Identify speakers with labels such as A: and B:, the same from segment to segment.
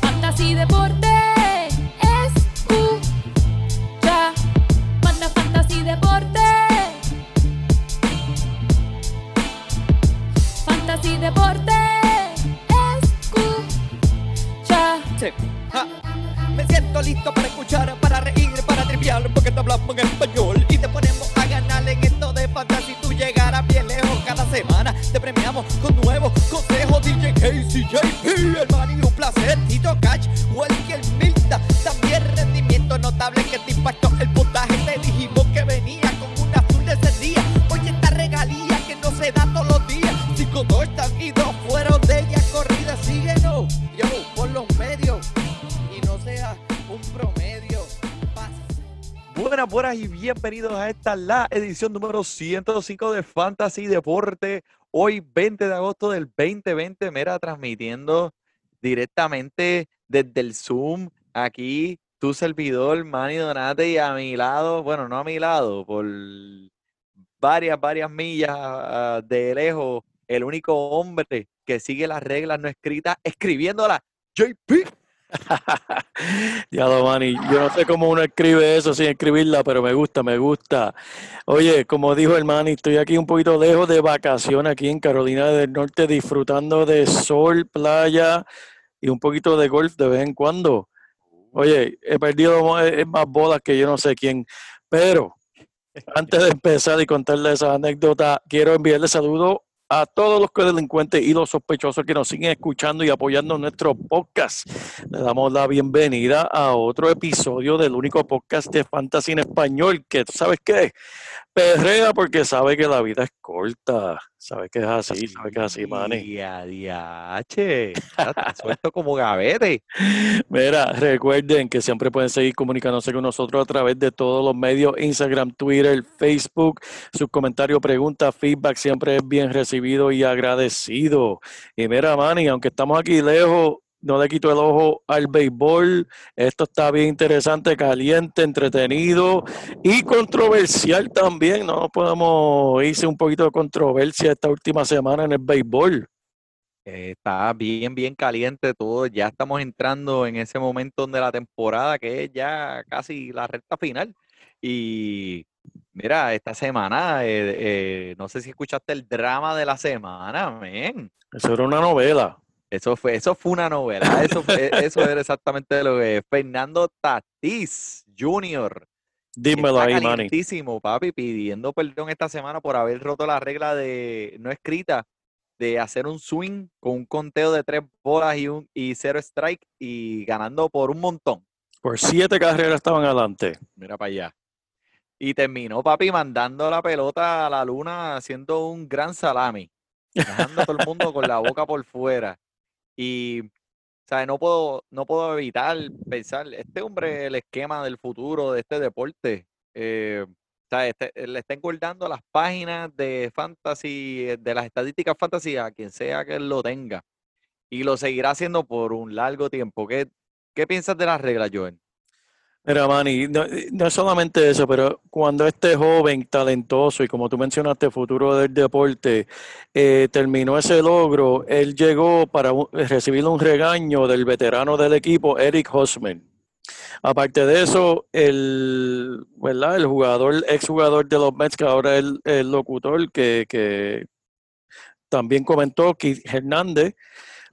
A: Fantasy Deporte escucha. Manda Fantasy Deporte. Fantasy Deporte escucha.
B: Sí. Me siento listo para escuchar, para reír, para triviar, porque te hablamos en español Casey, el un placer. Tito Cash, Welker Milta. También rendimiento notable que te impactó el puntaje. Te dijimos que venía con una azul de ese día. Oye, esta regalía que no se da todos los días. Cinco touchdowns y dos fueron de ella corrida. Síguenos, yo, por los medios. Y no sea un promedio.
C: Buenas, buenas y bienvenidos a esta la edición número 105 de Fantasy Deporte. Hoy 20 de agosto del 2020, mira, transmitiendo directamente desde el Zoom aquí tu servidor Manny Donate y a mi lado, bueno, no a mi lado, por varias, varias millas ah, de lejos, el único hombre que sigue las reglas no escritas, escribiéndolas, JP.
D: Diablo, Manny, yo no sé cómo uno escribe eso sin escribirla, pero me gusta, me gusta. Oye, como dijo el Manny, estoy aquí un poquito lejos de vacaciones aquí en Carolina del Norte, disfrutando de sol, playa y un poquito de golf de vez en cuando. Oye, he perdido mo- eh, más bolas que yo no sé quién, pero antes de empezar y contarles esa anécdota, quiero enviarle saludos a todos los delincuentes y los sospechosos que nos siguen escuchando y apoyando nuestro podcast. Le damos la bienvenida a otro episodio del único podcast de fantasy en español que, ¿tú sabes qué? Perrea porque sabe que la vida es corta. Sabe que es así, sabe que es así, Manny.
C: Y a diache, ya está suelto como gavete.
D: Mira, recuerden que siempre pueden seguir comunicándose con nosotros a través de todos los medios, Instagram, Twitter, Facebook. Sus comentarios, preguntas, feedback siempre es bien recibido y agradecido. Y mira, Manny, aunque estamos aquí lejos, no le quito el ojo al béisbol. Esto está bien interesante, caliente, entretenido y controversial también. No podemos irse un poquito de controversia esta última semana en el béisbol.
C: Eh, Está bien, bien caliente todo. Ya estamos entrando en ese momento de la temporada que es ya casi la recta final. Y mira, esta semana, eh, eh, no sé si escuchaste el drama de la semana, men.
D: Eso era una novela.
C: Eso fue, eso fue una novela. Eso, fue- eso era exactamente lo que es. Fernando Tatís Jr.
D: Dímelo ahí, Manny.
C: papi, pidiendo perdón esta semana por haber roto la regla de no escrita de hacer un swing con un conteo de tres bolas y un y cero strike y ganando por un montón.
D: Por siete carreras estaban adelante.
C: Mira para allá. Y terminó, papi, mandando la pelota a la luna haciendo un gran salami, dejando a todo el mundo con la boca por fuera. Y, ¿sabes? No puedo, no puedo evitar pensar, este hombre, el esquema del futuro de este deporte, eh, ¿sabes? Este- le está engordando las páginas de fantasy, eh, de las estadísticas fantasy a quien sea que lo tenga. Y lo seguirá haciendo por un largo tiempo. ¿Qué, qué piensas de las reglas, Joel?
D: Mira, Manny, no, no es solamente eso, pero cuando este joven talentoso y como tú mencionaste, futuro del deporte, eh, terminó ese logro, él llegó para un- recibir un regaño del veterano del equipo, Eric Hosmer. Aparte de eso, el, ¿verdad? el jugador, exjugador de los Mets, que ahora es el, el locutor, que, que también comentó, Keith Hernández,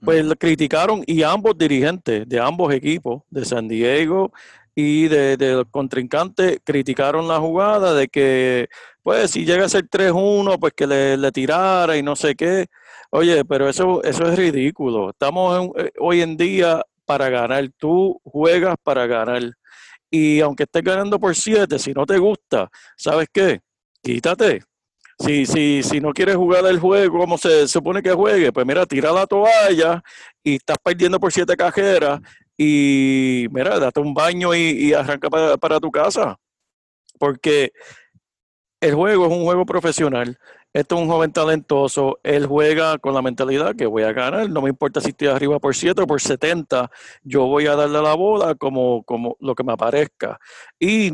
D: pues lo criticaron y ambos dirigentes de ambos equipos, de San Diego y de, de los contrincantes, criticaron la jugada de que, pues, si llega a ser 3-1, pues que le, tirara y no sé qué. Oye, pero eso, eso es ridículo. Estamos en- eh, hoy en día para ganar. Tú juegas para ganar. Y aunque estés ganando por 7, si no te gusta, ¿sabes qué? Quítate. Si, si, si no quieres jugar el juego como se supone que juegue, pues mira, tira la toalla y estás perdiendo por siete cajeras y mira, date un baño y, y arranca para, para tu casa. Porque el juego es un juego profesional. Esto es un joven talentoso. Él juega con la mentalidad que voy a ganar. No me importa si estoy arriba por 7 o por 70. Yo voy a darle la bola como, como lo que me aparezca. Y,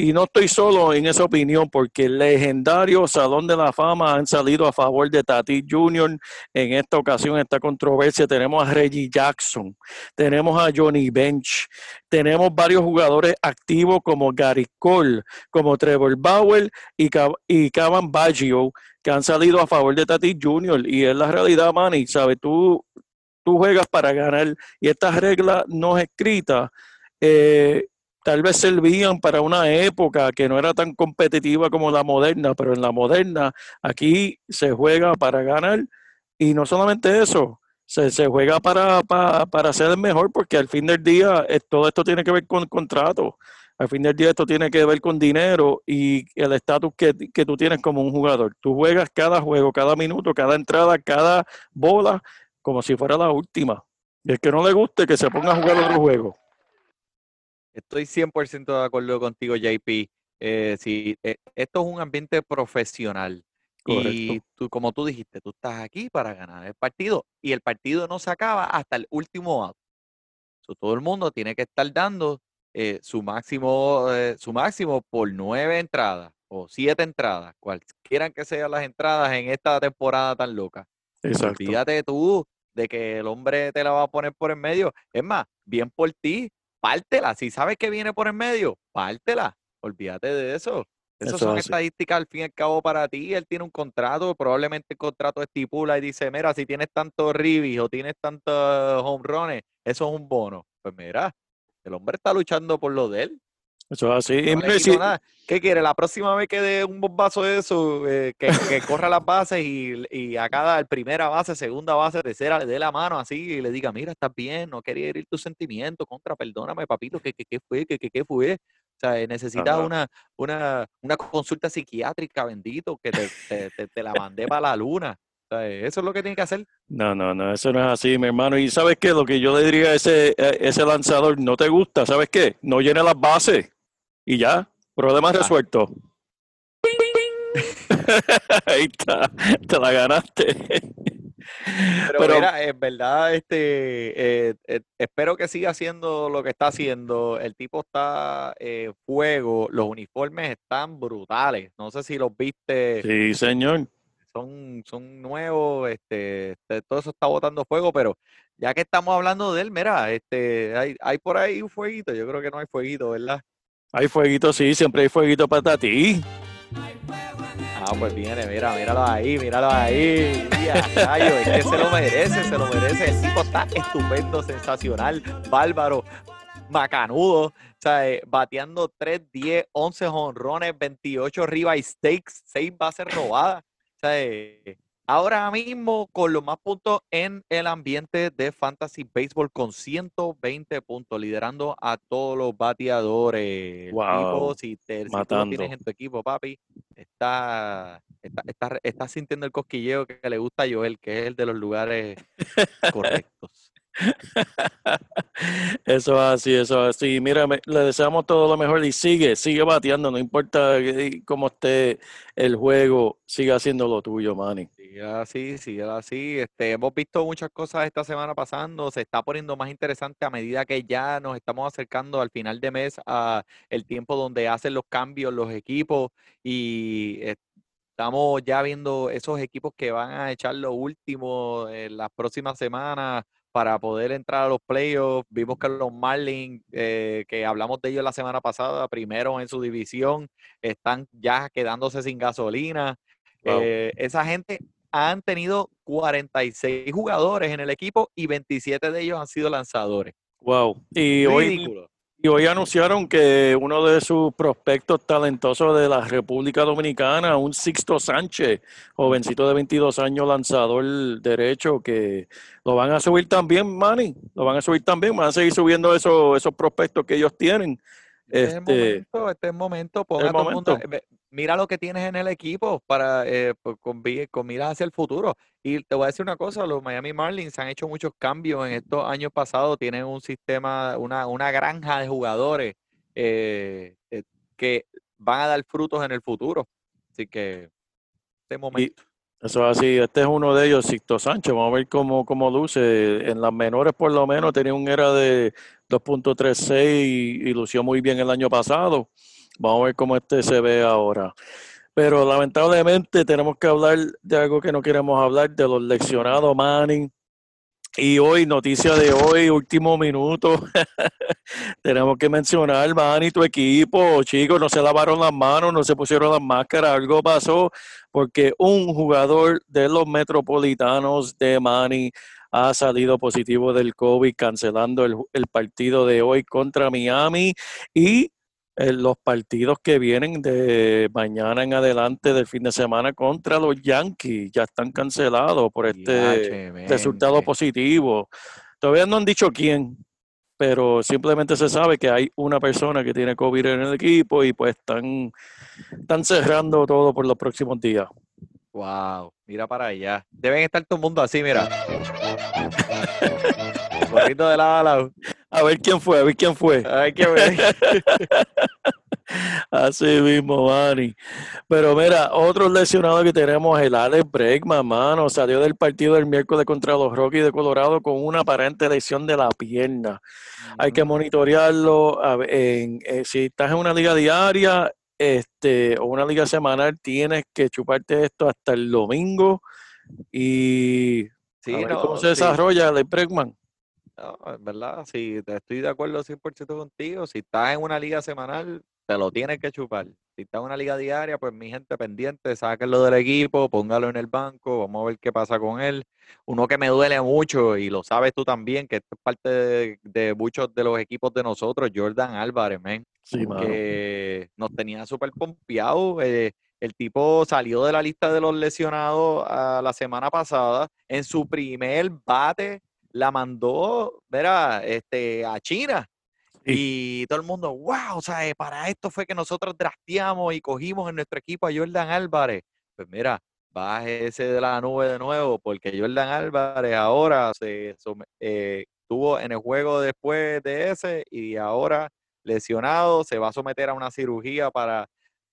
D: y no estoy solo en esa opinión, porque el legendario Salón de la Fama han salido a favor de Tati Jr. En esta ocasión, esta controversia, tenemos a Reggie Jackson, tenemos a Johnny Bench, tenemos varios jugadores activos como Gary Cole, como Trevor Bauer y, y Cavan Baggio, que han salido a favor de Tati Jr. Y es la realidad, Manny, ¿sabes? Tú, tú juegas para ganar y estas reglas no escritas. Eh, tal vez servían para una época que no era tan competitiva como la moderna, pero en la moderna aquí se juega para ganar y no solamente eso, se, juega para, para, ser el mejor porque al fin del día eh, todo esto tiene que ver con contrato. Al fin del día esto tiene que ver con dinero y el estatus que, que tú tienes como un jugador. Tú juegas cada juego, cada minuto, cada entrada, cada bola, como si fuera la última. Y el que no le guste, que se ponga a jugar otro juego.
C: Estoy 100% de acuerdo contigo, JP. Eh, sí, eh, esto es un ambiente profesional. Y tú, como tú dijiste, tú estás aquí para ganar el partido y el partido no se acaba hasta el último out. todo el mundo tiene que estar dando eh, su máximo, su máximo por nueve entradas o siete entradas, cualquiera que sean las entradas en esta temporada tan loca. Exacto. Olvídate tú de que el hombre te la va a poner por en medio. Es más, bien por ti, pártela. Si sabes que viene por en medio, pártela. Olvídate de eso. Esas son estadísticas al fin y al cabo para ti. Él tiene un contrato, probablemente el contrato estipula y dice, mira, si tienes tantos ribis o tienes tantos home runs, eso es un bono. Pues mira, el hombre está luchando por lo de él.
D: Eso es así.
C: ¿Qué quiere? La próxima vez que dé un bombazo de eso, eh, que, que, corra las bases y, y, a cada primera base, segunda base, tercera, le dé la mano así y le diga, mira, estás bien, no quería herir tus sentimientos, contra, perdóname, papito, ¿qué, qué, fue? ¿Qué, qué, fue? O sea, necesitas una, una, una consulta psiquiátrica, bendito, que te, te, te, la mandé para la luna. O sea, eso es lo que tiene que hacer.
D: No, no, no, eso no es así, mi hermano. Y sabes qué, lo que yo le diría a ese, ese lanzador, no te gusta, ¿sabes qué? No llene las bases y ya, problema resuelto. Ahí está, te la ganaste.
C: Pero, mira, en verdad, este, eh, eh, espero que siga haciendo lo que está haciendo. El tipo está eh, fuego, los uniformes están brutales. No sé si los viste.
D: Sí, señor.
C: Son, son nuevos, este, este todo eso está botando fuego, pero ya que estamos hablando de él, mira, este, hay, hay por ahí un fueguito. Yo creo que no hay fueguito, ¿verdad?
D: Hay fueguito, sí, siempre hay fueguito para ti.
C: Ah, pues viene, mira, míralo ahí, míralo ahí. es que se lo merece, se lo merece. El tipo está estupendo, sensacional, bárbaro, macanudo. O sea, eh, bateando 3, 10, 11 honrones, 28 y stakes, 6 bases robadas. O eh, Ahora mismo con los más puntos en el ambiente de Fantasy Baseball con 120 puntos, liderando a todos los bateadores.
D: Wow.
C: si, te, si tú lo tienes en tu equipo, papi, está, está, está, sintiendo el cosquilleo que le gusta a Joel, que es el de los lugares correctos.
D: Eso es así, eso es así. Mira, le deseamos todo lo mejor y sigue, sigue bateando, no importa cómo esté el juego, sigue haciendo lo tuyo, Manny.
C: Sigue así, sigue así. Este, hemos visto muchas cosas esta semana pasando, se está poniendo más interesante a medida que ya nos estamos acercando al final de mes a el tiempo donde hacen los cambios los equipos y estamos ya viendo esos equipos que van a echar lo último en las próximas semanas para poder entrar a los playoffs. Vimos que los Marlins, eh, que hablamos de ellos la semana pasada, primero en su división, están ya quedándose sin gasolina. Eh, esa gente han tenido 46 jugadores en el equipo y 27 de ellos han sido lanzadores.
D: Wow. Y hoy, y hoy anunciaron que uno de sus prospectos talentosos de la República Dominicana, un Sixto Sánchez, jovencito de 22 años, lanzador derecho, que lo van a subir también, Manny, lo van a subir también, van a seguir subiendo esos, esos prospectos que ellos tienen.
C: Este, este momento, este momento, ponga momento. Eh, mira lo que tienes en el equipo para eh, pues, con, con miras hacia el futuro. Y te voy a decir una cosa, los Miami Marlins han hecho muchos cambios en estos años pasados, tienen un sistema, una, una granja de jugadores eh, que van a dar frutos en el futuro. Así que, este momento.
D: eso es así, este es uno de ellos, Sixto Sánchez, vamos a ver cómo, cómo luce. En las menores por lo menos tenía un era de 2.36 y, lució muy bien el año pasado. Vamos a ver cómo este se ve ahora. Pero lamentablemente tenemos que hablar de algo que no queremos hablar, de los leccionados Manning. Y hoy, noticia de hoy, último minuto, tenemos que mencionar, Manny, tu equipo, chicos, no se lavaron las manos, no se pusieron las máscaras, algo pasó, porque un jugador de los metropolitanos de Manny ha salido positivo del COVID, cancelando el, el partido de hoy contra Miami y eh, los partidos que vienen de mañana en adelante del fin de semana contra los Yankees ya están cancelados por este resultado positivo. Todavía no han dicho quién, pero simplemente se sabe que hay una persona que tiene COVID en el equipo y pues están, están cerrando todo por los próximos días.
C: Wow, mira para allá. Deben estar todo el mundo así, mira. Corriendo de lado a lado.
D: A ver quién fue, a ver quién fue.
C: Hay que ver.
D: Así mismo, Manny. Pero mira, otro lesionado que tenemos, el Alex Bregman, mano, salió del partido del miércoles contra los Rockies de Colorado con una aparente lesión de la pierna. Hay que monitorearlo. a ver, en- eh, si estás en una liga diaria este, o una liga semanal, tienes que chuparte esto hasta el domingo y
C: Sí,
D: a ver
C: no,
D: cómo se
C: sí.
D: desarrolla Alex Bregman.
C: No, en verdad, sí, te estoy de acuerdo 100% contigo. Si estás en una liga semanal, te lo tienes que chupar. Si estás en una liga diaria, pues mi gente pendiente, sáquenlo del equipo, póngalo en el banco, vamos a ver qué pasa con él. Uno que me duele mucho, y lo sabes tú también, que esto es parte de, de muchos de los equipos de nosotros, Jordan Álvarez, men,
D: Sí,
C: que nos tenía súper pompeado. eh, el tipo salió de la lista de los lesionados a la semana pasada. En su primer bate la mandó, verá, este, a China. Y todo el mundo, wow, o sea, eh, para esto fue que nosotros drafteamos y cogimos en nuestro equipo a Jordan Álvarez. Pues mira, bájese de la nube de nuevo, porque Jordan Álvarez ahora se eh, estuvo en el juego después de ese y ahora lesionado, se va a someter a una cirugía para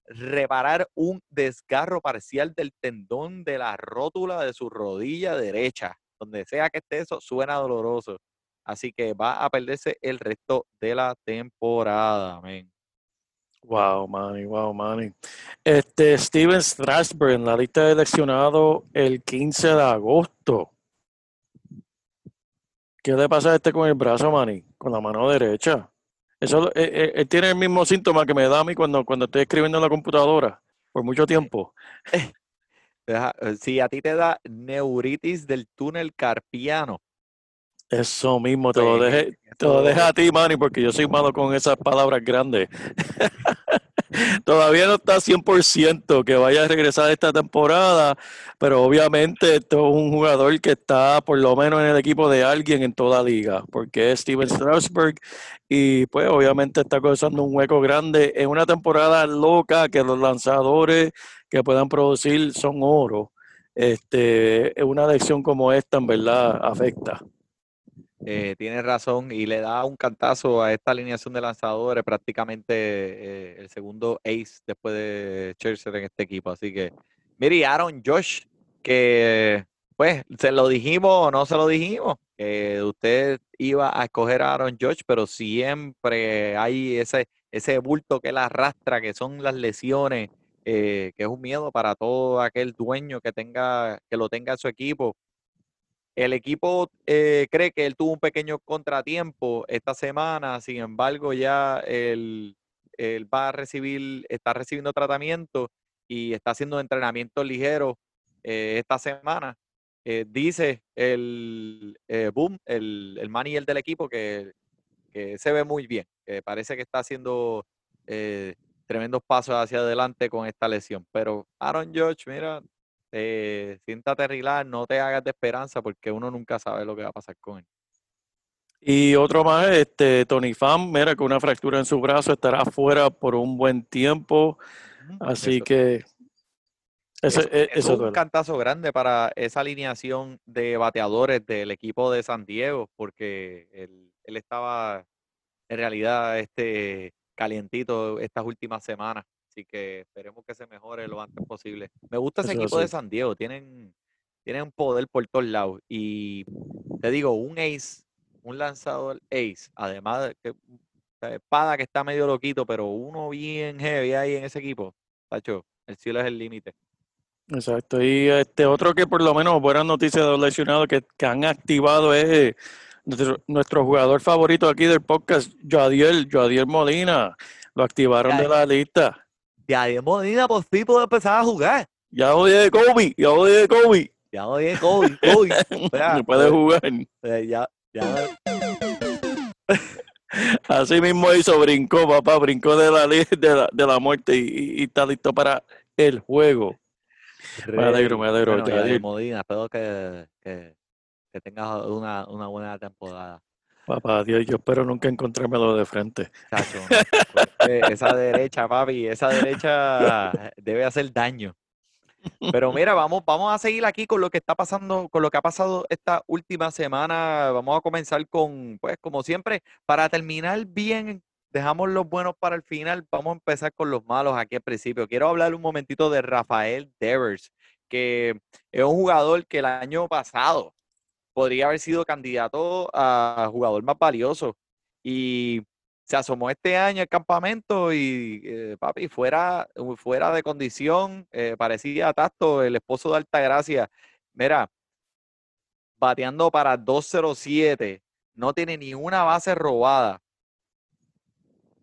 C: reparar un desgarro parcial del tendón de la rótula de su rodilla derecha. Donde sea que esté eso, suena doloroso. Así que va a perderse el resto de la temporada, men.
D: Wow, Manny, wow, Manny. Este, Steven Strasberg en la lista de lesionados el 15 de agosto. ¿Qué le pasa a este con el brazo, Manny? Con la mano derecha. Eso, eh, eh, él tiene el mismo síntoma que me da a mí cuando, cuando estoy escribiendo en la computadora por mucho tiempo.
C: Eh, Si a ti te da neuritis del túnel carpiano,
D: Eso mismo, te lo
C: pues,
D: dejé, te lo dejé a ti, Manny, porque yo soy malo con esas palabras grandes. Todavía no está 100% que vaya a regresar esta temporada, pero obviamente esto es un jugador que está por lo menos en el equipo de alguien en toda liga, porque es Steven Strasberg y pues obviamente está causando un hueco grande en una temporada loca que los lanzadores que puedan producir son oro. Este, una lección como esta en verdad afecta.
C: Eh, tienes razón y le da un cantazo a esta alineación de lanzadores, prácticamente eh, el segundo ace después de Scherzer en este equipo. Así que, mire, Aaron Josh, que pues se lo dijimos o no se lo dijimos, que usted iba a escoger a Aaron Josh, pero siempre hay ese, ese bulto que él arrastra, que son las lesiones, eh, que es un miedo para todo aquel dueño que tenga, que lo tenga en su equipo. El equipo eh, cree que él tuvo un pequeño contratiempo esta semana, sin embargo, ya él, va a recibir, está recibiendo tratamiento y está haciendo entrenamientos ligeros eh, esta semana. Eh, dice el Boom, el, el manager del equipo, que, que se ve muy bien, que parece que está haciendo tremendos pasos hacia adelante con esta lesión. Pero Aaron George, mira, eh, siéntate relax, no te hagas de esperanza porque uno nunca sabe lo que va a pasar con él.
D: Y otro más, este, Tony Pham, mira, con una fractura en su brazo, estará fuera por un buen tiempo. Así
C: Eso-
D: que ese-
C: Eso,
D: e-
C: eso es un cantazo grande para esa alineación de bateadores del equipo de San Diego, porque él, él estaba en realidad este, calientito estas últimas semanas. Así que esperemos que se mejore lo antes posible. Me gusta ese
D: Eso
C: equipo de. San Diego, tienen, tienen poder por todos lados. Y te digo, un ace, un lanzador ace, además de que sea, Espada que está medio loquito, pero uno bien heavy ahí en ese equipo. Tacho, el cielo es el límite.
D: Exacto. Y este otro que por lo menos buenas noticias de los lesionados que, que han activado es nuestro, nuestro jugador favorito aquí del podcast, Jadiel, Jadiel Molina. Lo activaron de la lista.
C: Ya de Modina por fin puede empezar a jugar.
D: Ya odié de Kobe, ya odié de Kobe.
C: Ya oye, Kobe, Kobe. Espera,
D: No puede jugar.
C: eh, ya, ya.
D: Así mismo hizo, brincó, papá, brincó de la, de la, de la muerte y, está listo para el juego. Me alegro, me alegro,
C: Bueno, Modina, espero que, que, que tengas una, una buena temporada.
D: Papá, Dios, yo espero nunca encontrármelo de frente.
C: Esa derecha, papi, esa derecha debe hacer daño. Pero mira, vamos, vamos a seguir aquí con lo que está pasando, con lo que ha pasado esta última semana. Vamos a comenzar con, pues, como siempre, para terminar bien, dejamos los buenos para el final. Vamos a empezar con los malos aquí al principio. Quiero hablar un momentito de Rafael Devers, que es un jugador que el año pasado podría haber sido candidato a jugador más valioso. Y se asomó este año al campamento y, eh, papi, fuera, fuera de condición, eh, parecía Tasto, el esposo de Altagracia. Mira, bateando para 207, no tiene ni una base robada,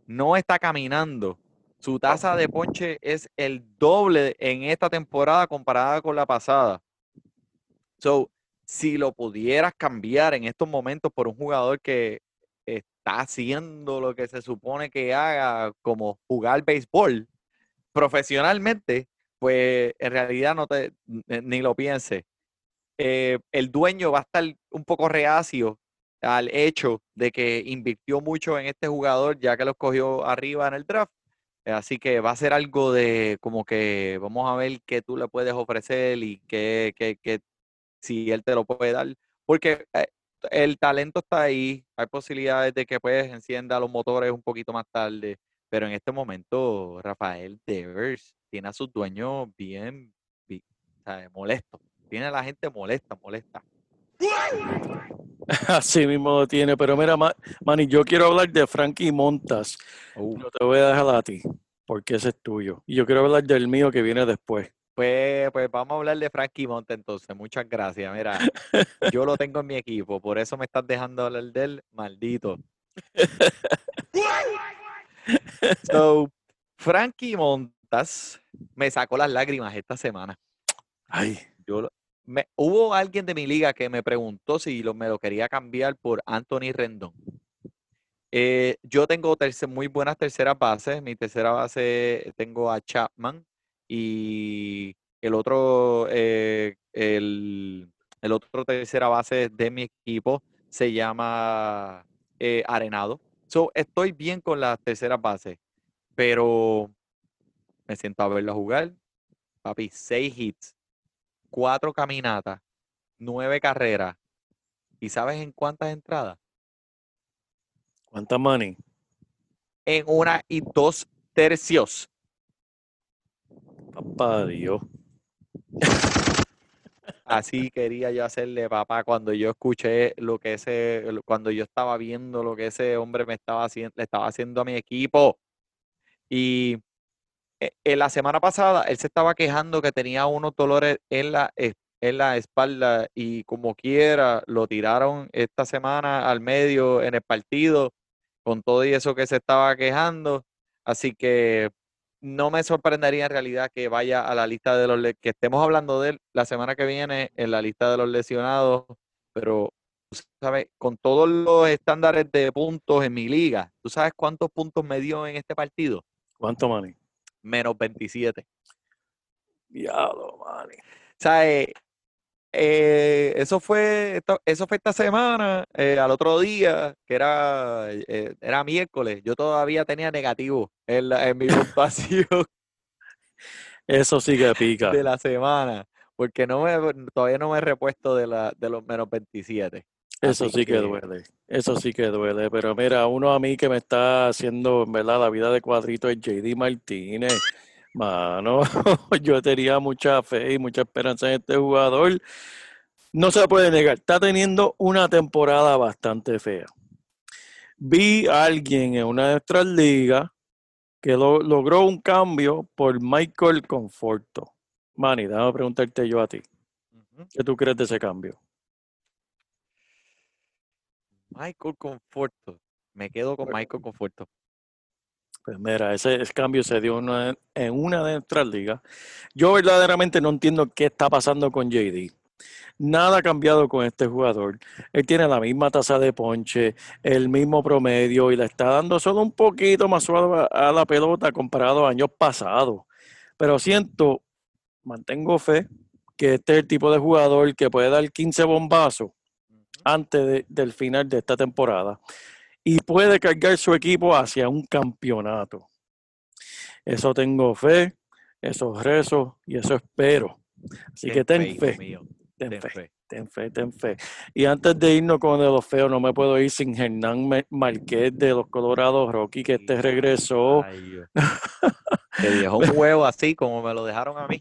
C: no está caminando. Su tasa de ponche es el doble en esta temporada comparada con la pasada. So, si lo pudieras cambiar en estos momentos por un jugador que está haciendo lo que se supone que haga, como jugar béisbol profesionalmente, pues en realidad no te ni lo piense. Eh, el dueño va a estar un poco reacio al hecho de que invirtió mucho en este jugador, ya que lo escogió arriba en el draft. Así que va a ser algo de como que vamos a ver qué tú le puedes ofrecer y qué, qué- qué- si él te lo puede dar. Porque eh, el talento está ahí, hay posibilidades de que pues encienda los motores un poquito más tarde, pero en este momento Rafael Devers tiene a sus dueños bien, bi- ¿sabes? molesto, tiene a la gente molesta, molesta.
D: Así mismo lo tiene. Pero mira, Ma- Manny, yo quiero hablar de Frankie Montas.
C: Uh,
D: No te voy a dejar a ti, porque ese es tuyo. Y yo quiero hablar del mío que viene después.
C: Pues, pues vamos a hablar de Frankie Monte entonces, muchas gracias. Mira, yo lo tengo en mi equipo, por eso me estás dejando hablar de él, maldito. So, Frankie Montas me sacó las lágrimas esta semana.
D: Ay,
C: Yo me- hubo alguien de mi liga que me preguntó si lo, me lo quería cambiar por Anthony Rendón. Eh, yo tengo terce- muy buenas terceras bases. Mi tercera base tengo a Chapman y el otro, eh, el, el otro tercera base de mi equipo se llama eh, Arenado. So, estoy bien con las terceras bases, pero me siento a verlo jugar. Papi, seis hits, cuatro caminatas, nueve carreras. ¿Y sabes en cuántas entradas?
D: ¿cuánta Manny?
C: En una y dos tercios.
D: Papá Dios.
C: Así quería yo hacerle, papá, cuando yo escuché lo que ese, cuando yo estaba viendo lo que ese hombre me estaba haciendo, le estaba haciendo a mi equipo. Y eh, en la semana pasada él se estaba quejando que tenía unos dolores en la, en la espalda y como quiera lo tiraron esta semana al medio en el partido con todo y eso que se estaba quejando. Así que no me sorprendería en realidad que vaya a la lista de los que estemos hablando de él la semana que viene en la lista de los lesionados, pero tú sabes, con todos los estándares de puntos en mi liga, ¿tú sabes cuántos puntos me dio en este partido?
D: ¿Cuánto Manny?
C: Menos 27.
D: Diablo, Manny.
C: O sea, eh, eh, eso fue esta- eso fue esta semana, eh, al otro día, que era, eh, era miércoles, yo todavía tenía negativo en, la- en mi puntuación.
D: Eso sí que pica.
C: de la semana, porque no me, todavía no me he repuesto de, la, de los menos 27.
D: Eso
C: Así
D: sí que
C: que-
D: duele. Eso sí que duele. Pero mira, uno a mí que me está haciendo, en verdad, la vida de cuadrito es JD Martínez. Mano, yo tenía mucha fe y mucha esperanza en este jugador. No se puede negar, está teniendo una temporada bastante fea. vi a alguien en una de nuestras ligas que lo- logró un cambio por Michael Conforto. Manny, déjame preguntarte yo a ti. ¿Qué tú crees de ese cambio?
C: Michael Conforto. Me quedo con Michael Conforto.
D: Pues mira, ese, ese cambio se dio una- en una de nuestras ligas. Yo verdaderamente no entiendo qué está pasando con JD. Nada ha cambiado con este jugador. Él tiene la misma tasa de ponche, el mismo promedio y le está dando solo un poquito más suave a la pelota comparado a años pasados. Pero siento, mantengo fe que este es el tipo de jugador que puede dar 15 bombazos antes de- del final de esta temporada y puede cargar su equipo hacia un campeonato. Eso tengo fe, eso rezo y eso espero. Así que ten fe, ten
C: ten
D: fe,
C: fe.
D: ten fe, ten fe. Y antes de irnos con de los feos, no me puedo ir sin Hernán Marquez de los Colorados Rocky, que este regresó.
C: Te dejó un huevo así como me lo dejaron a mí.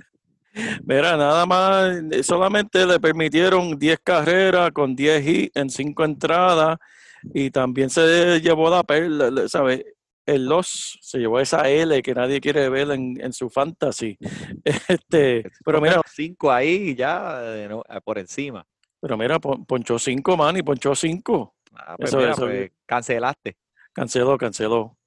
D: Mira, nada más, solamente le permitieron 10 carreras con 10 hits en 5 entradas y también se llevó la perla, ¿sabes? El loss se llevó esa L que nadie quiere ver en, en su fantasy. Este, pero mira,
C: los cinco ahí y ya no, por encima.
D: pero mira, pon- ponchó 5, man, y ponchó 5.
C: Ah, pues
D: Eso-
C: mira,
D: eso-
C: pues, cancelaste.
D: Canceló, canceló.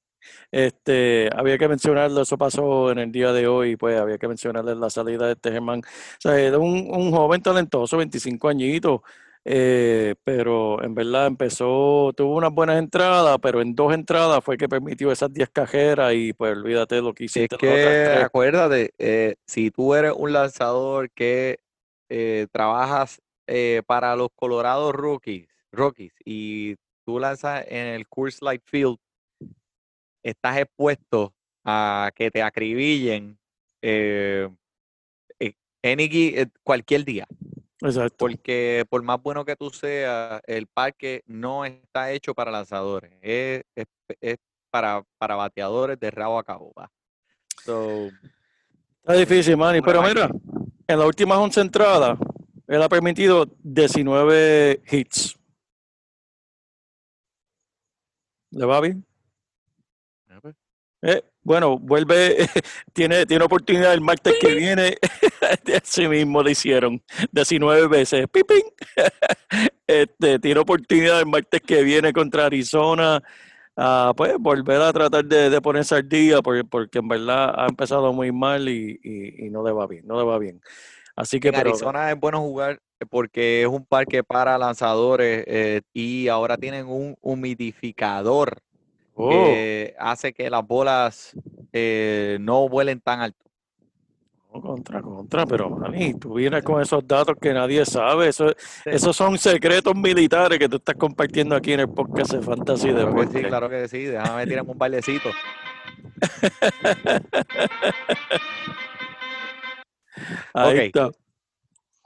D: Este, había que mencionarlo, eso pasó en el día de hoy, pues había que mencionarle la salida de este Germán. O sea, era un, un joven talentoso, 25 añitos, eh, pero en verdad empezó, tuvo unas buenas entradas, pero en dos entradas fue que permitió esas 10 cajeras y pues olvídate lo que
C: Es
D: hiciste las
C: que acuérdate, eh, si tú eres un lanzador que eh, trabajas eh, para los Colorado Rockies, Rockies y tú lanzas en el Coors Light Field, estás expuesto a que te acribillen eh, any cualquier día.
D: Exacto.
C: Porque por más bueno que tú seas, el parque no está hecho para lanzadores, es, es- es para, para bateadores de rabo a cabo. va. So,
D: Está difícil, Manny, pero mira, en las últimas 11 entradas, él ha permitido 19 hits. ¿Le va bien?
C: Eh,
D: bueno, vuelve, tiene, tiene oportunidad el martes que viene. Así mismo le hicieron 19 veces. ¡Pipín! Este, tiene oportunidad el martes que viene contra Arizona. a, pues volver a tratar de, de ponerse al día porque, porque en verdad ha empezado muy mal y, y- y no le va bien, no le va bien. Así que,
C: en
D: pero
C: Arizona es bueno jugar porque es un parque para lanzadores eh, y ahora tienen un humidificador
D: oh,
C: que hace que las bolas eh, no vuelen tan alto.
D: no, contra, contra, pero Manny, tú vienes con esos datos que nadie sabe. Eso, esos son secretos militares que tú estás compartiendo aquí en el podcast de Fantasy
C: Claro que
D: Deporte.
C: sí, claro que sí. Déjame tirarme un bailecito.
D: Ahí
C: Ok.
D: está.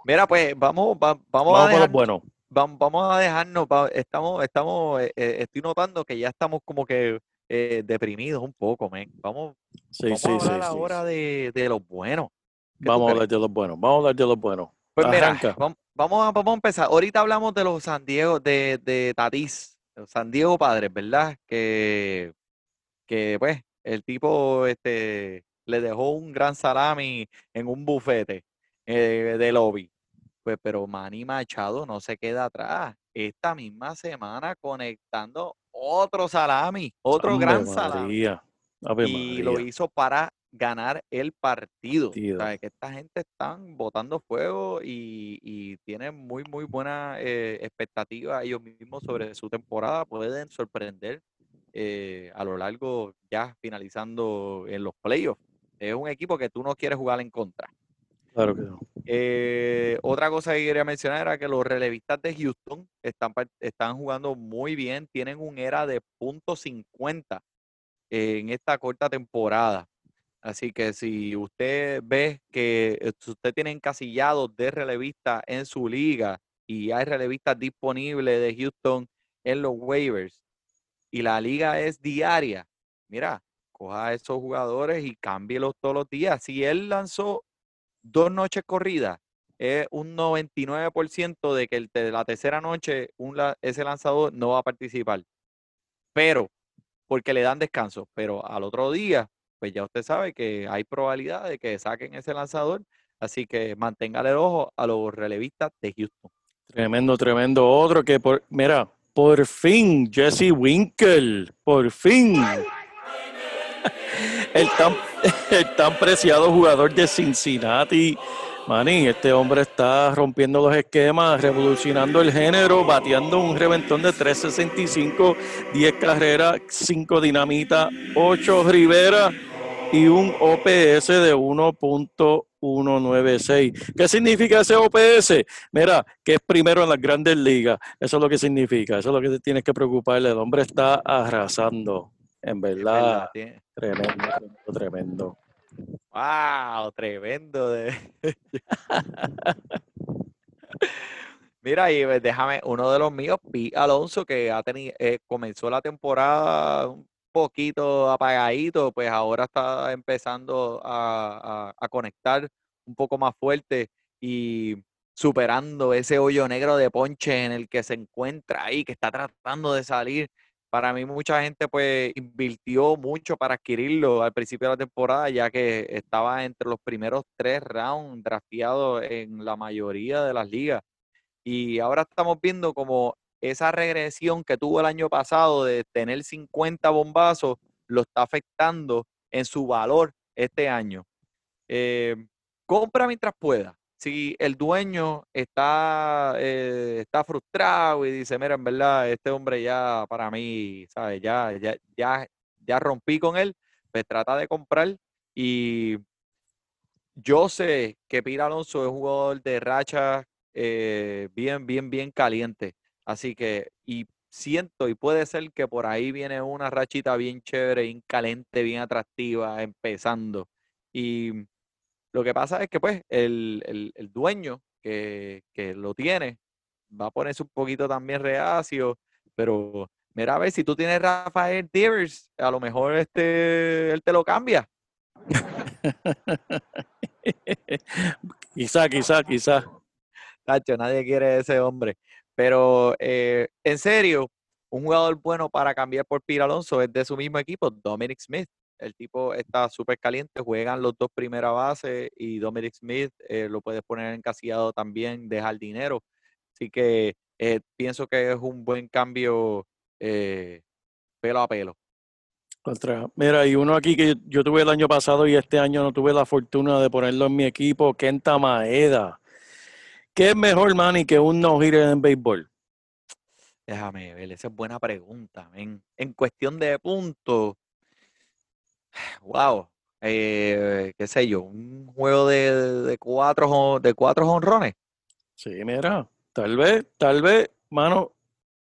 C: Mira, pues vamos, va- vamos,
D: Vamos
C: a dejar,
D: los buenos.
C: Vam- vamos a dejarnos, estamos, estamos, eh, eh, estoy notando que ya estamos como que eh, deprimidos un poco, men. Vamos,
D: Sí,
C: vamos
D: sí,
C: a hablar
D: sí,
C: ahora de, de los buenos. ¿Qué tú
D: Vamos a hablar de los buenos. Vamos a hablar de los buenos.
C: Pues mira,
D: Arranca.
C: vam- vamos a, vamos a empezar. Ahorita hablamos de los San Diego, de, de Tatís, los San Diego Padres, ¿verdad? Que, que pues el tipo este, le dejó un gran salami en un bufete eh, de lobby. Pues, pero Manny Machado no se queda atrás. Esta misma semana conectando otro salami, otro
D: Ave
C: gran salami.
D: María,
C: Y lo hizo para ganar el partido.
D: Partido.
C: Que esta gente están botando fuego y, y tienen muy, muy buena eh, expectativa ellos mismos sobre su temporada. Pueden sorprender eh, a lo largo, ya finalizando en los playoffs. Es un equipo que tú no quieres jugar en contra.
D: Claro que no.
C: Eh, otra cosa que quería mencionar era que los relevistas de Houston están, están jugando muy bien, tienen un era de punto .50 en esta corta temporada. Así que si usted ve que eh, usted tiene encasillados de relevistas en su liga y hay relevistas disponibles de Houston en los waivers y la liga es diaria, mira, coja a esos jugadores y cámbielos todos los días. Si él lanzó dos noches corridas, es un 99% de que el, de la tercera noche un ese lanzador no va a participar. pero porque le dan descanso, pero al otro día, pues ya usted sabe que hay probabilidad de que saquen ese lanzador, así que manténgale el ojo a los relevistas de Houston.
D: Tremendo, tremendo. Otro que, por, mira, por fin, Jesse Winkle, por fin. El tan, el tan preciado jugador de Cincinnati. Manny, este hombre está rompiendo los esquemas, revolucionando el género, bateando un reventón de 365, 10 carreras, 5 dinamita, 8 rivera y un OPS de 1.196. ¿Qué significa ese OPS? Mira, que es primero en las grandes ligas. Eso es lo que significa, eso es lo que tienes que preocuparle. El hombre está arrasando, en verdad. Tremendo, tremendo, tremendo.
C: Wow, tremendo. De... Mira, y pues, déjame, uno de los míos, Pete Alonso, que ha tenido, eh, comenzó la temporada un poquito apagadito, pues ahora está empezando a, a- a conectar un poco más fuerte y superando ese hoyo negro de ponche en el que se encuentra ahí, que está tratando de salir. Para mí mucha gente pues invirtió mucho para adquirirlo al principio de la temporada, ya que estaba entre los primeros tres rounds drafteados en la mayoría de las ligas. Y ahora estamos viendo como esa regresión que tuvo el año pasado de tener 50 bombazos lo está afectando en su valor este año. Eh, compra mientras pueda. Si el dueño está, eh, está frustrado y dice, mira, en verdad, este hombre ya para mí, ¿sabes? Ya, ya, ya, ya rompí con él, pues trata de comprar. Y yo sé que Pira Alonso es jugador de racha eh, bien, bien, bien caliente. Así que, y siento, y puede ser que por ahí viene una rachita bien chévere, bien caliente, bien atractiva, empezando. Y lo que pasa es que, pues, el, el- el dueño que, que lo tiene va a ponerse un poquito también reacio, pero mira, a ver, si tú tienes Rafael Devers, a lo mejor este, él te lo cambia.
D: quizá, quizá, quizá.
C: Tacho, nadie quiere ese hombre. Pero eh, en serio, un jugador bueno para cambiar por Pira Alonso es de su mismo equipo, Dominic Smith. El tipo está súper caliente, juegan los dos primera base y Dominic Smith eh, lo puedes poner encasillado también de jardinero. Así que eh, pienso que es un buen cambio eh, pelo a pelo.
D: Contra. Mira, y uno aquí que yo, yo tuve el año pasado y este año no tuve la fortuna de ponerlo en mi equipo, Kenta Maeda. ¿Qué es mejor, Manny, que un no-hitter en béisbol?
C: Déjame ver, esa es buena pregunta. men. En cuestión de puntos, wow, eh, qué sé yo, un juego de, de cuatro, de cuatro honrones.
D: Sí, mira, tal vez, tal vez, mano,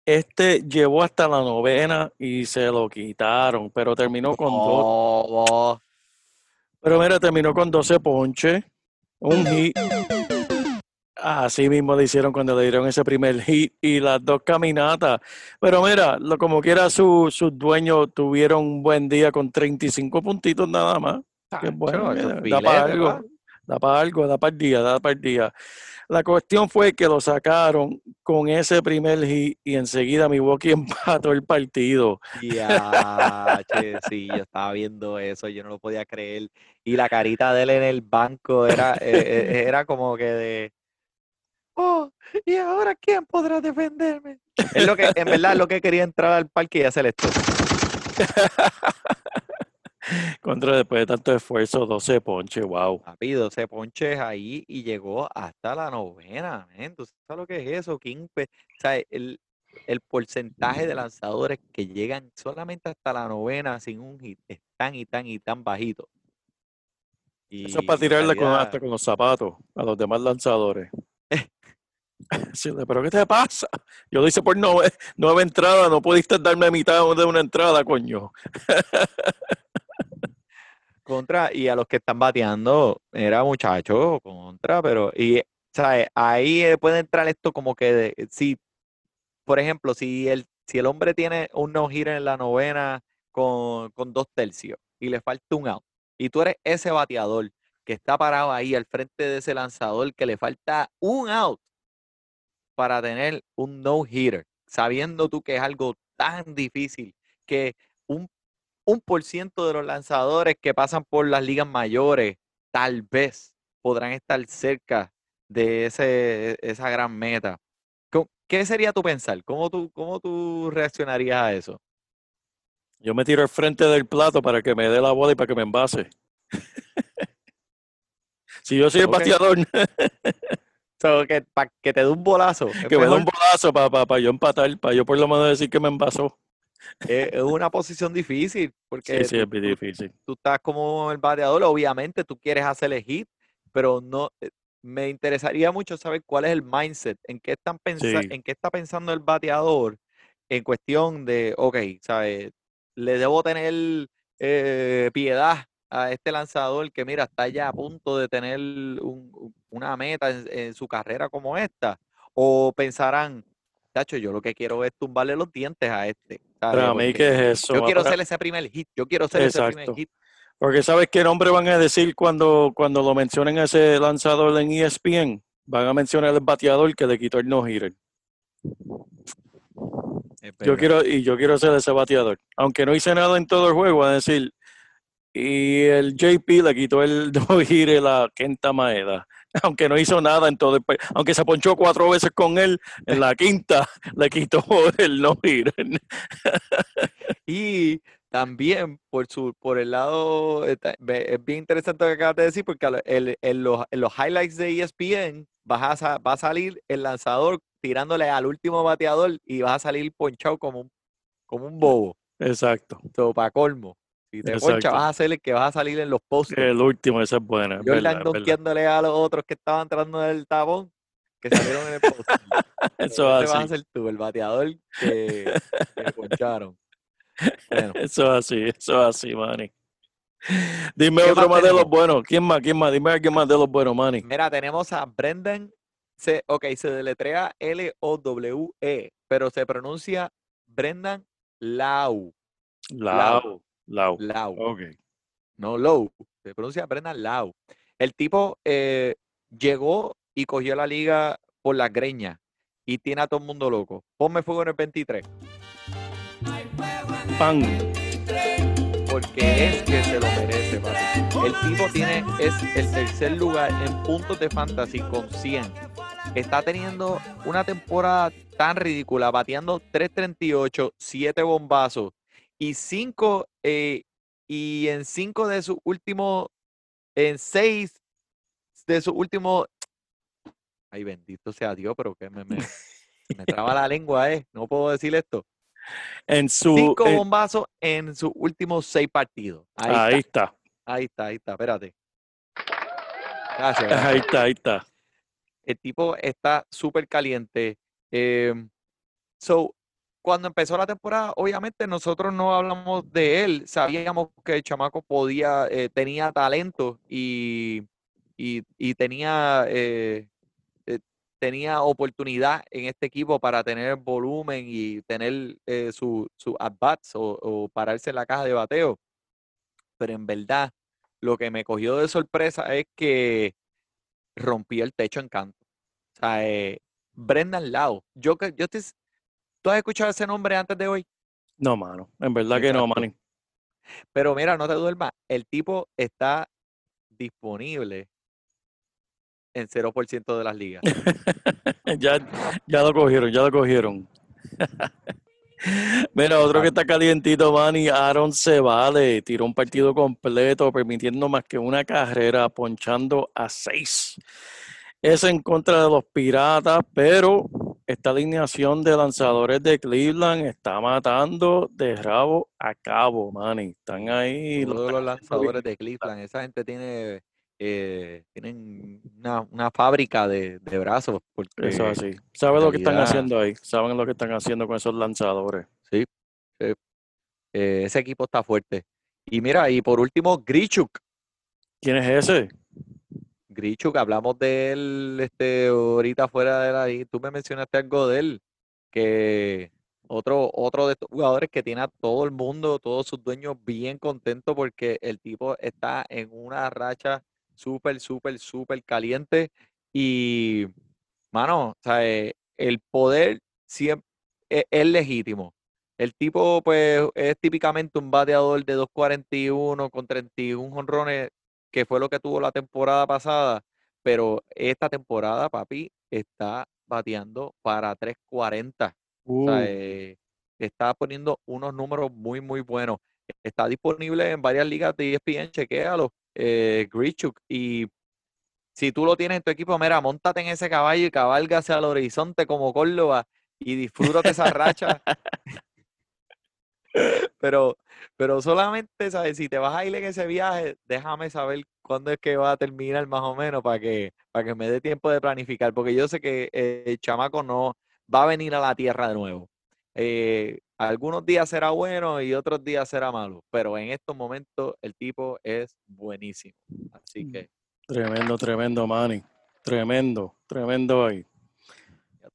D: este llevó hasta la novena y se lo quitaron, pero terminó con dos.
C: No,
D: Pero mira, terminó con 12 ponches, un hit. Así mismo le hicieron cuando le dieron ese primer hit y las dos caminatas. Pero mira, lo, como quiera, su- sus dueños tuvieron un buen día con 35 puntitos nada más. Qué bueno, da para algo, da para algo, da para el día, da para el día. La cuestión fue que lo sacaron con ese primer hit y enseguida Milwaukee empató el partido.
C: Ya, che, sí, yo estaba viendo eso, yo no lo podía creer. Y la carita de él en el banco era, eh, eh, era como que de, oh, ¿y ahora quién podrá defenderme? Es lo que, en verdad, es lo que quería entrar al parque y hacer esto.
D: Contra después de tanto esfuerzo, 12 ponches, wow.
C: Rápido, se ponches ahí y llegó hasta la novena, men. ¿Tú sabes lo que es eso? Quinpe? O sea, el, el porcentaje de lanzadores que llegan solamente hasta la novena sin un hit es tan y tan y tan bajito.
D: Eso es para tirarle con, hasta con los zapatos a los demás lanzadores. Pero ¿qué te pasa? Yo lo hice por nueve, nueve entradas, no pudiste darme mitad de una entrada, coño.
C: contra, y a los que están bateando, era muchacho, contra, pero, y, ¿sabes? Ahí eh, puede entrar esto como que, de- si, por ejemplo, si el, si el hombre tiene un no-hitter en la novena con, con dos tercios y le falta un out, y tú eres ese bateador que está parado ahí al frente de ese lanzador que le falta un out para tener un no-hitter, sabiendo tú que es algo tan difícil que un, un por ciento de los lanzadores que pasan por las ligas mayores tal vez podrán estar cerca de ese, esa gran meta. ¿Qué sería tu pensar? ¿Cómo tú, cómo tú reaccionarías a eso?
D: Yo me tiro al frente del plato para que me dé la bola y para que me envase. si yo soy el bateador,
C: So, que, para que te dé un bolazo.
D: que me dé un bolazo para yo empatar, para yo por lo menos decir que me envasó.
C: es, una posición difícil porque
D: Sí, sí,
C: tú-
D: es bien
C: tú-
D: difícil.
C: tú estás como el bateador, obviamente tú quieres hacer el hit, pero no eh, me interesaría mucho saber cuál es el mindset, en qué están pensa-
D: Sí.
C: en qué está pensando el bateador en cuestión de, ok, ¿sabes? Le debo tener eh, piedad a este lanzador que mira, está ya a punto de tener un- un- una meta en, en su carrera como esta, o pensarán, Tacho, yo lo que quiero es tumbarle los dientes a este.
D: Para mí, ¿qué es eso?
C: Yo quiero
D: Para-
C: ser ese primer hit, yo quiero ser ese primer hit.
D: Porque ¿sabes qué nombre van a decir cuando, cuando lo mencionen a ese lanzador en ESPN? Van a mencionar el bateador que le quitó el no-hitter. Yo quiero, y yo quiero ser ese bateador. Aunque no hice nada en todo el juego, a decir, y el JP le quitó el no-hitter a Kenta Maeda. Aunque no hizo nada en todo el pa- Aunque se ponchó cuatro veces con él, en la quinta le quitó el no-hitter.
C: Y también por su, por el lado, es bien interesante lo que acabas de decir, porque en, los, en los highlights de ESPN vas a, va a salir el lanzador tirándole al último bateador y vas a salir ponchado como un, como un bobo.
D: Exacto.
C: para colmo. Si te poncha,
D: Exacto.
C: vas a ser el que vas a salir en los posts.
D: El último, esa es buena. es verdad,
C: donkeándole a los otros que estaban tratando del tapón, que salieron en el post.
D: Eso es
C: vas a
D: así.
C: ser tú, el bateador que, que poncharon. Bueno,
D: Eso es así, eso es así, Manny. Dime
C: ¿Qué
D: otro
C: más
D: más de los buenos. ¿Quién más? ¿Quién más? Dime alguien más de los buenos, Manny.
C: mira, tenemos a Brendan. Se, ok, se deletrea L-O-W-E, pero se pronuncia Brendan Lau.
D: Lau. Lau.
C: Lau.
D: Ok.
C: no Low, se pronuncia Brendan Lau. El tipo eh, llegó y cogió la liga por las greñas y tiene a todo el mundo loco. Ponme fuego en el 23,
D: Pan.
C: porque es que se lo merece, papi. El tipo tiene, es el tercer lugar en puntos de fantasy con 100. Está teniendo una temporada tan ridícula, bateando 338, 7 bombazos y 5 y en 5 de sus últimos, en 6 de sus últimos, ay bendito sea Dios, pero que me, me, traba la lengua, eh, no puedo decir esto.
D: En su.
C: 5
D: en-
C: bombazos en sus últimos 6 partidos. Ahí,
D: ahí
C: está,
D: está.
C: ahí está, ahí está, espérate. Gracias, gracias.
D: Ahí está, ahí está.
C: El tipo está súper caliente. em, so, cuando empezó la temporada, obviamente nosotros no hablamos de él. Sabíamos que el chamaco podía, eh, tenía talento y, y, y tenía, eh, eh, tenía oportunidad en este equipo para tener volumen y tener eh, su, at-bats o, pararse en la caja de bateo. Pero en verdad, lo que me cogió de sorpresa es que rompí el techo en canto. O sea, Brendan Lau. Yo, yo te, ¿Tú has escuchado ese nombre antes de hoy?
D: No, mano. En verdad que no. Manny.
C: Pero mira, no te duermas. El tipo está disponible en 0% de las ligas.
D: ya, ya lo cogieron, ya lo cogieron. Mira, otro que está calientito, Manny, Aaron Cevale, tiró un partido completo, permitiendo más que una carrera, ponchando a seis. Es en contra de los Piratas, pero esta alineación de lanzadores de Cleveland está matando de rabo a cabo, Manny. Están ahí.
C: Todos los lanzadores de Cleveland, esa gente tiene eh, tienen una, una fábrica de, de brazos. Porque,
D: Eso es así. Saben lo que están haciendo ahí. Saben lo que están haciendo con esos lanzadores.
C: Sí, eh, eh, ese equipo está fuerte. Y mira, y por último, Grichuk.
D: ¿Quién es ese?
C: Grichuk, hablamos de él este, ahorita fuera de la... Tú me mencionaste algo de él, que otro, otro de estos jugadores que tiene a todo el mundo, todos sus dueños bien contentos porque el tipo está en una racha súper, súper, súper caliente y, mano, sea, eh, el poder es, es legítimo. El tipo, pues, es típicamente un bateador de 2.41 con 31 jonrones, que fue lo que tuvo la temporada pasada, pero esta temporada, papi, está bateando para 3.40. O sea,
D: Uh,
C: eh, está poniendo unos números muy, muy buenos. Está disponible en varias ligas de ESPN, chequéalo, eh, Grichuk. Y si tú lo tienes en tu equipo, mira, montate en ese caballo y cabalga hacia el horizonte como Córdoba y disfrútate esa racha. Pero, pero solamente, ¿sabes? Si te vas a ir en ese viaje, déjame saber cuándo es que va a terminar más o menos para que, para que me dé tiempo de planificar, porque yo sé que eh, el chamaco no va a venir a la tierra de nuevo. Eh, algunos días será bueno y otros días será malo, pero en estos momentos el tipo es buenísimo. Así que
D: tremendo, tremendo, Manny. Tremendo, tremendo ahí.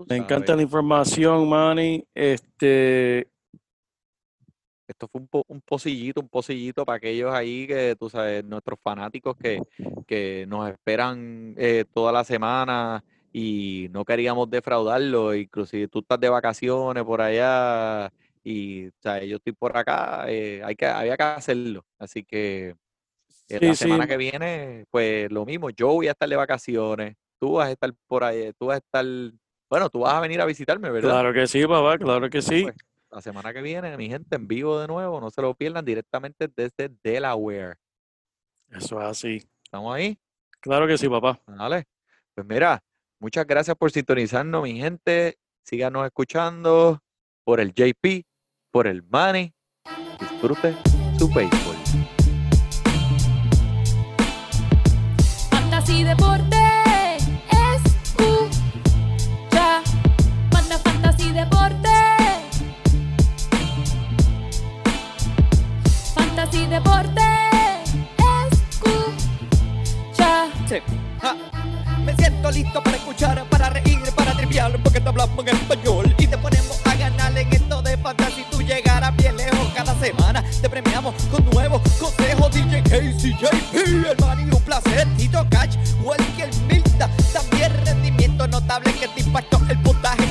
D: Me encanta la información, Manny. Este,
C: Esto fue un, po- un pocillito, un pocillito para aquellos ahí que, tú sabes, nuestros fanáticos que, que nos esperan eh, toda la semana y no queríamos defraudarlo. Inclusive tú estás de vacaciones por allá y, o sea, yo estoy por acá, eh, hay que, había que hacerlo. Así que eh,
D: sí,
C: la
D: sí,
C: semana que viene, pues lo mismo, yo voy a estar de vacaciones, tú vas a estar por ahí, tú vas a estar, bueno, tú vas a venir a visitarme, ¿verdad?
D: claro que sí, papá, claro que sí.
C: Pues, la semana que viene, mi gente, en vivo de nuevo, no se lo pierdan directamente desde Delaware.
D: Eso es así.
C: ¿Estamos ahí?
D: Claro que sí, papá.
C: Vale. Pues mira, muchas gracias por sintonizarnos, mi gente. Síganos escuchando por el JP, por el Money. Disfrute su béisbol.
A: Fantasy Deporte. Fantasy Deporte. Escucha.
B: Me siento listo para escuchar, para reír, para triviar, porque te hablamos en español y te ponemos a ganar en esto de fantasy. Tú llegarás bien lejos cada semana. Te premiamos con nuevos consejos. DJ Casey, JP, el man y un placer. Tito Cash, Welker Milta. También rendimiento notable que te impactó el puntaje